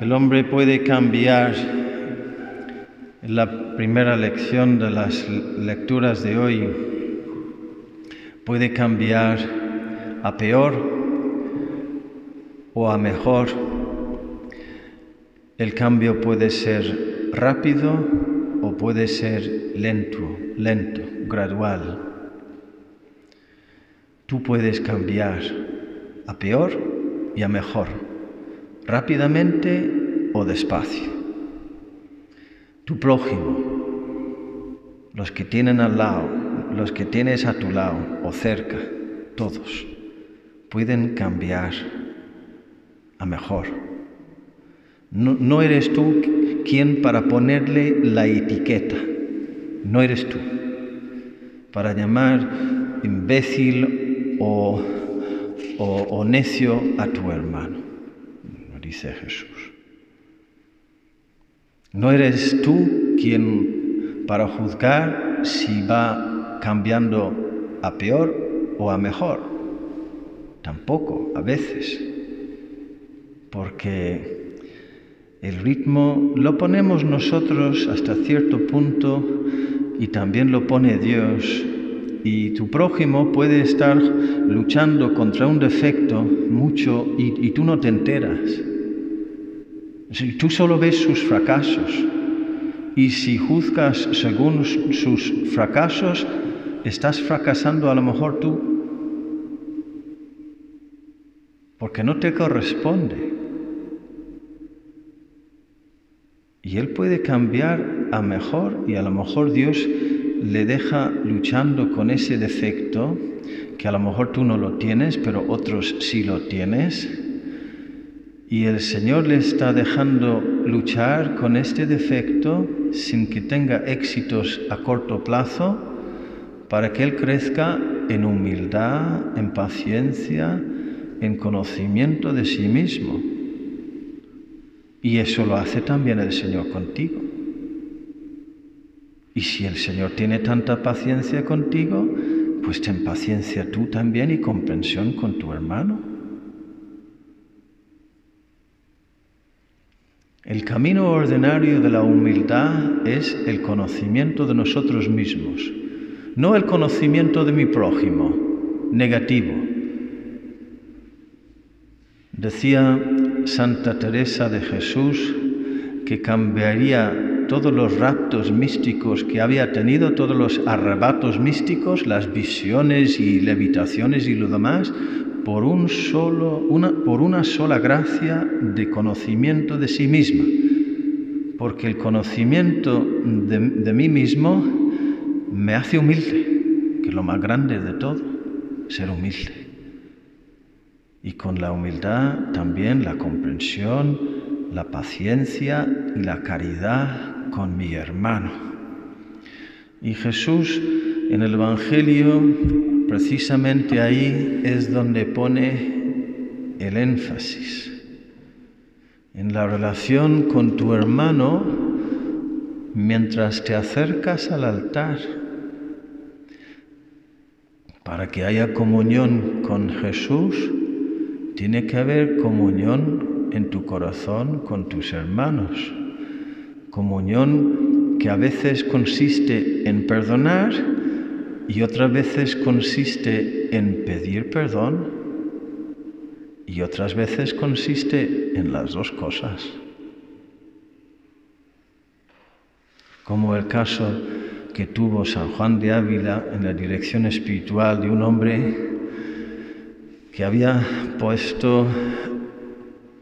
El hombre puede cambiar en la primera lección de las lecturas de hoy, puede cambiar a peor o a mejor. El cambio puede ser rápido o puede ser lento, lento, gradual. Tú puedes cambiar a peor y a mejor, rápidamente o despacio. Tu prójimo, los que tienen al lado, los que tienes a tu lado o cerca, todos, pueden cambiar a mejor. No, eres tú quien para ponerle la etiqueta, no eres tú, para llamar imbécil o o, necio a tu hermano, dice Jesús. No eres tú quien para juzgar si va cambiando a peor o a mejor. Tampoco, a veces. Porque el ritmo lo ponemos nosotros hasta cierto punto y también lo pone Dios y tu prójimo puede estar luchando contra un defecto mucho y, tú no te enteras. Tú solo ves sus fracasos y si juzgas según sus fracasos, estás fracasando a lo mejor tú, porque no te corresponde. Y Él puede cambiar a mejor y a lo mejor Dios le deja luchando con ese defecto, que a lo mejor tú no lo tienes, pero otros sí lo tienes, y el Señor le está dejando luchar con este defecto sin que tenga éxitos a corto plazo, para que Él crezca en humildad, en paciencia, en conocimiento de sí mismo. Y eso lo hace también el Señor contigo. Y si el Señor tiene tanta paciencia contigo, pues ten paciencia tú también y comprensión con tu hermano. El camino ordinario de la humildad es el conocimiento de nosotros mismos, no el conocimiento de mi prójimo, negativo. Decía Santa Teresa de Jesús que cambiaría todos los raptos místicos que había tenido, todos los arrebatos místicos, las visiones y levitaciones y lo demás, por, un solo, una, por una sola gracia de conocimiento de sí misma. Porque el conocimiento de, de mí mismo me hace humilde, que lo más grande de todo, ser humilde. Y con la humildad también la comprensión, la paciencia y la caridad con mi hermano. Y Jesús en el Evangelio, precisamente ahí es donde pone el énfasis. En la relación con tu hermano mientras te acercas al altar. Para que haya comunión con Jesús, tiene que haber comunión en tu corazón con tus hermanos. Comunión que a veces consiste en perdonar y otras veces consiste en pedir perdón y otras veces consiste en las dos cosas. Como el caso que tuvo San Juan de Ávila en la dirección espiritual de un hombre que había puesto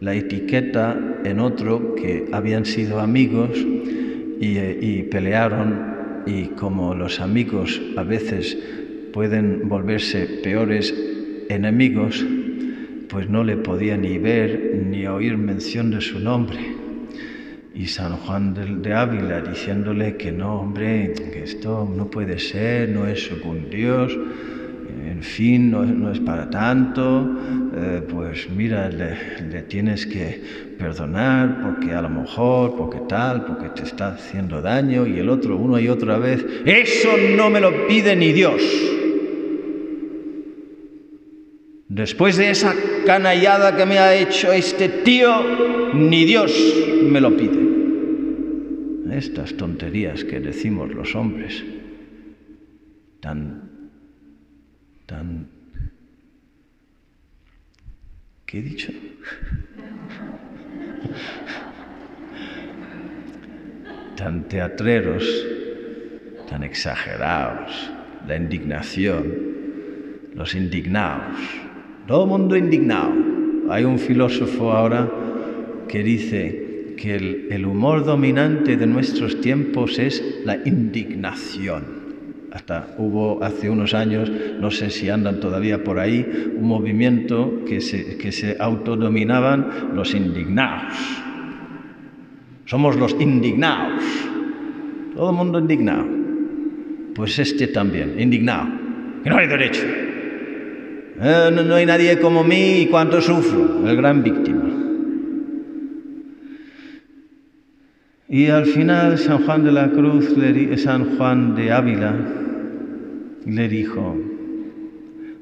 la etiqueta en otro que habían sido amigos y, pelearon y como los amigos a veces pueden volverse peores enemigos, pues no le podía ni ver ni oír mención de su nombre. Y San Juan de, Ávila diciéndole que no, hombre, que esto no puede ser, no es según Dios, en fin, no, es para tanto, eh, pues mira, le, tienes que perdonar porque a lo mejor, porque tal, porque te está haciendo daño y el otro una y otra vez, eso no me lo pide ni Dios. Después de esa canallada que me ha hecho este tío, ni Dios me lo pide. Estas tonterías que decimos los hombres, tan, tan... ¿Qué he dicho? tan teatreros, tan exagerados, la indignación, los indignados, todo mundo indignado. Hay un filósofo ahora que dice que el, el humor dominante de nuestros tiempos es la indignación. Hasta hubo hace unos años, no sé si andan todavía por ahí, un movimiento que se, que se autodominaban los indignados. Somos los indignados. Todo el mundo indignado. Pues este también, indignado. Que no hay derecho. Eh, no, no, hay nadie como mí y cuánto sufro. El gran víctima. Y al final San Juan de la Cruz, San Juan de Ávila, le dijo,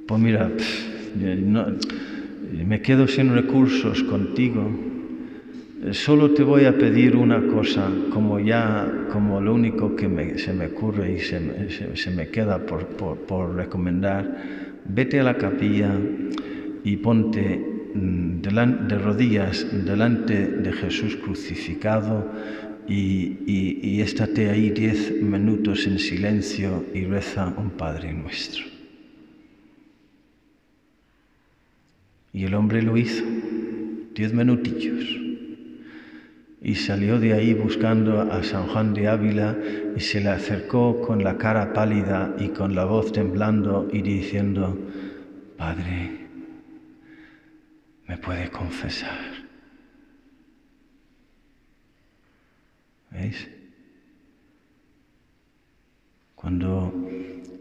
pues mira, no, me quedo sin recursos contigo, solo te voy a pedir una cosa, como ya, como lo único que me, se me ocurre y se, se, se me queda por, por, por, recomendar, vete a la capilla y ponte de rodillas delante de Jesús crucificado y, y, estate ahí diez minutos en silencio y reza un Padre nuestro. Y el hombre lo hizo, diez minutillos. Y salió de ahí buscando a San Juan de Ávila y se le acercó con la cara pálida y con la voz temblando y diciendo, Padre, ¿me puede confesar? ¿Veis? Cuando,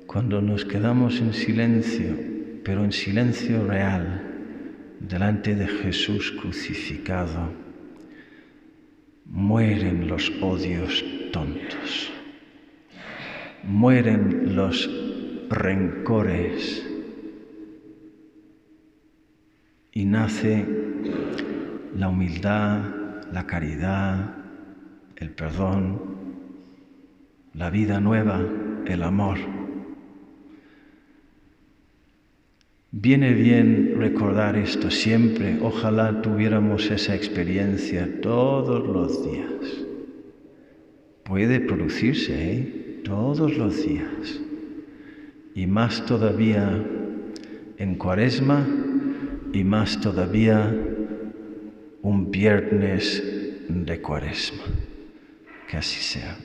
cuando nos quedamos en silencio, pero en silencio real, delante de Jesús crucificado, mueren los odios tontos, mueren los rencores y nace la humildad, la caridad, el perdón, la vida nueva, el amor. Viene bien recordar esto siempre. Ojalá tuviéramos esa experiencia todos los días. Puede producirse ¿eh? todos los días. Y más todavía en cuaresma y más todavía un viernes de cuaresma. Que así sea.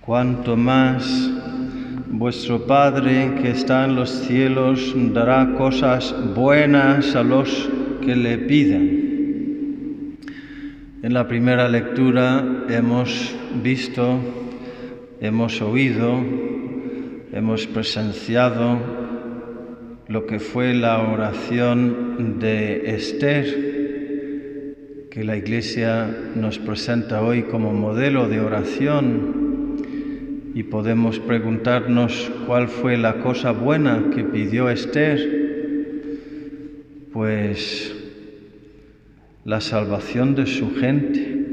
Cuanto más vuestro Padre que está en los cielos dará cosas buenas a los que le piden. En la primera lectura hemos visto, hemos oído, hemos presenciado lo que fue la oración de Esther que la Iglesia nos presenta hoy como modelo de oración y podemos preguntarnos cuál fue la cosa buena que pidió Esther, pues la salvación de su gente.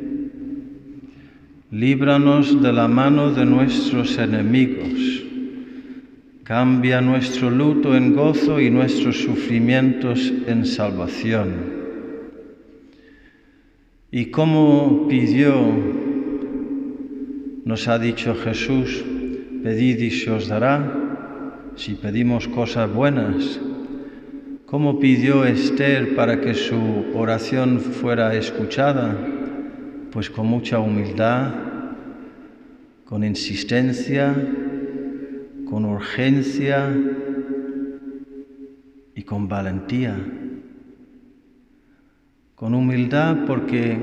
Líbranos de la mano de nuestros enemigos. Cambia nuestro luto en gozo y nuestros sufrimientos en salvación. Y como pidió, nos ha dicho Jesús, pedid y se os dará, si pedimos cosas buenas. ¿Cómo pidió Esther para que su oración fuera escuchada? Pues con mucha humildad, con insistencia, con urgencia y con valentía con humildad porque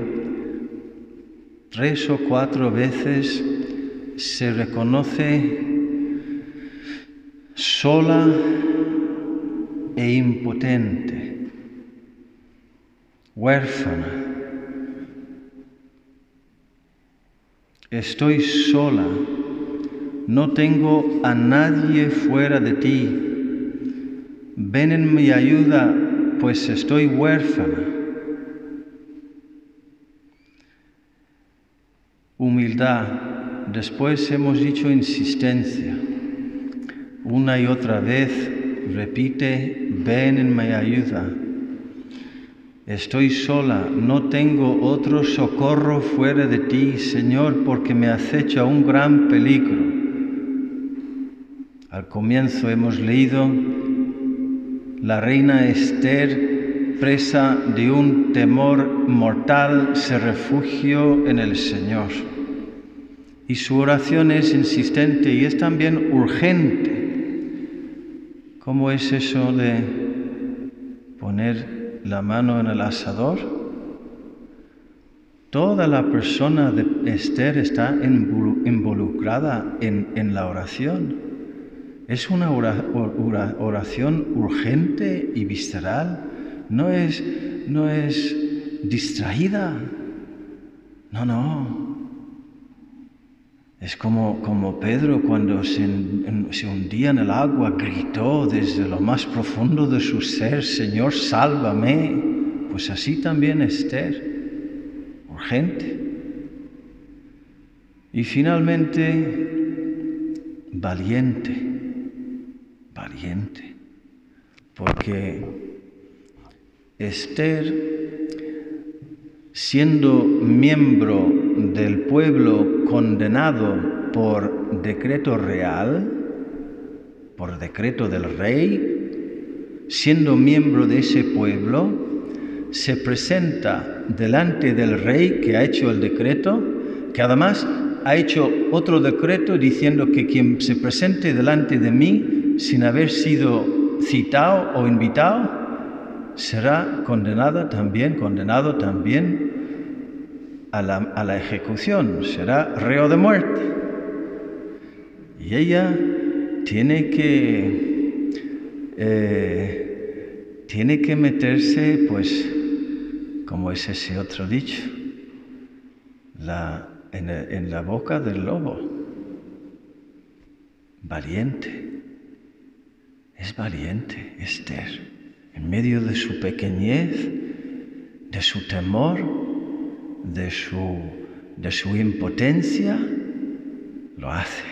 tres o cuatro veces se reconoce sola e impotente, huérfana. Estoy sola, no tengo a nadie fuera de ti. Ven en mi ayuda, pues estoy huérfana. Después hemos dicho insistencia. Una y otra vez repite, ven en mi ayuda. Estoy sola, no tengo otro socorro fuera de ti, Señor, porque me acecha un gran peligro. Al comienzo hemos leído la reina Esther, presa de un temor mortal, se refugió en el Señor. Y su oración es insistente y es también urgente. ¿Cómo es eso de poner la mano en el asador. Toda la persona de Esther está involucrada en, la oración. Es una oración urgente y visceral. No es, no es distraída. No, no. Es como, como Pedro cuando se, se, hundía en el agua, gritó desde lo más profundo de su ser, Señor, sálvame. Pues así también Esther, urgente. Y finalmente, valiente, valiente, porque Esther, siendo miembro del pueblo condenado por decreto real, por decreto del rey, siendo miembro de ese pueblo, se presenta delante del rey que ha hecho el decreto, que además ha hecho otro decreto diciendo que quien se presente delante de mí sin haber sido citado o invitado, será condenada también, condenado también a la, ejecución, será reo de muerte. Y ella tiene que, eh, tiene que meterse, pues, como es ese otro dicho, la, en, en la boca del lobo. Valiente. Es valiente Esther. En medio de su pequeñez, de su temor, de su, de su impotencia, lo hace.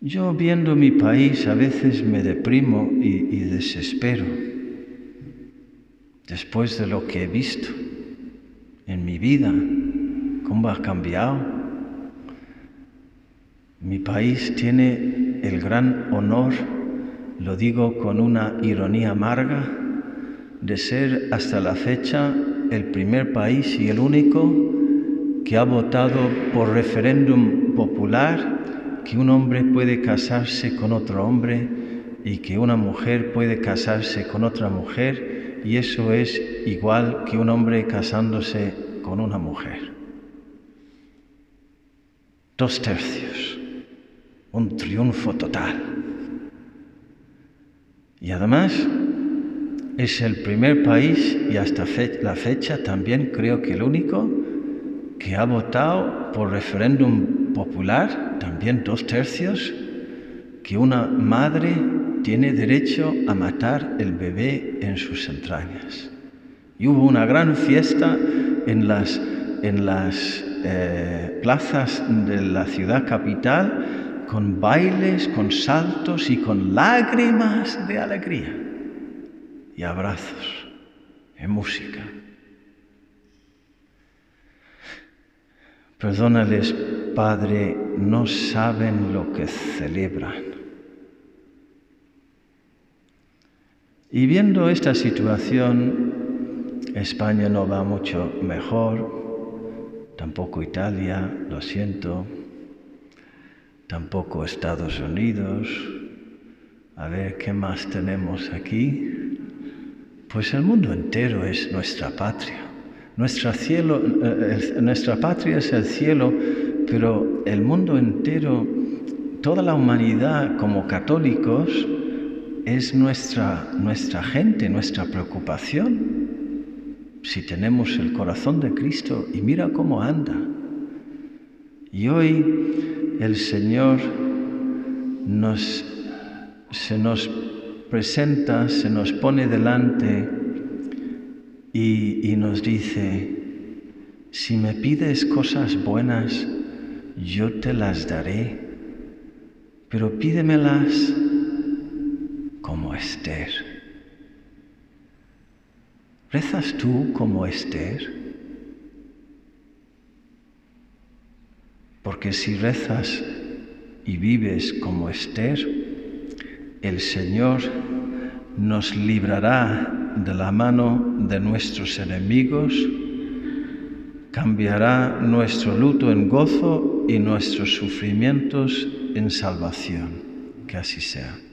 Yo viendo mi país a veces me deprimo y, y, desespero después de lo que he visto en mi vida, cómo ha cambiado. Mi país tiene el gran honor, lo digo con una ironía amarga, de ser hasta la fecha el primer país y el único que ha votado por referéndum popular que un hombre puede casarse con otro hombre y que una mujer puede casarse con otra mujer y eso es igual que un hombre casándose con una mujer. Dos tercios, un triunfo total. Y además es el primer país y hasta la fecha también creo que el único que ha votado por referéndum popular, también dos tercios, que una madre tiene derecho a matar el bebé en sus entrañas. Y hubo una gran fiesta en las, en las eh, plazas de la ciudad capital con bailes, con saltos y con lágrimas de alegría y abrazos en música. Perdónales, Padre, no saben lo que celebran. Y viendo esta situación, España no va mucho mejor, tampoco Italia, lo siento, tampoco Estados Unidos. A ver, ¿qué más tenemos aquí? Pues el mundo entero es nuestra patria. Nuestra, cielo, eh, nuestra patria es el cielo, pero el mundo entero, toda la humanidad como católicos, es nuestra, nuestra gente, nuestra preocupación. Si tenemos el corazón de Cristo y mira cómo anda, Y hoy el Señor nos, se nos presenta, se nos pone delante y, nos dice, si me pides cosas buenas, yo te las daré, pero pídemelas como Esther. ¿Rezas tú como Esther? Porque si rezas y vives como Esther, el Señor nos librará de la mano de nuestros enemigos, cambiará nuestro luto en gozo y nuestros sufrimientos en salvación. Que así sea.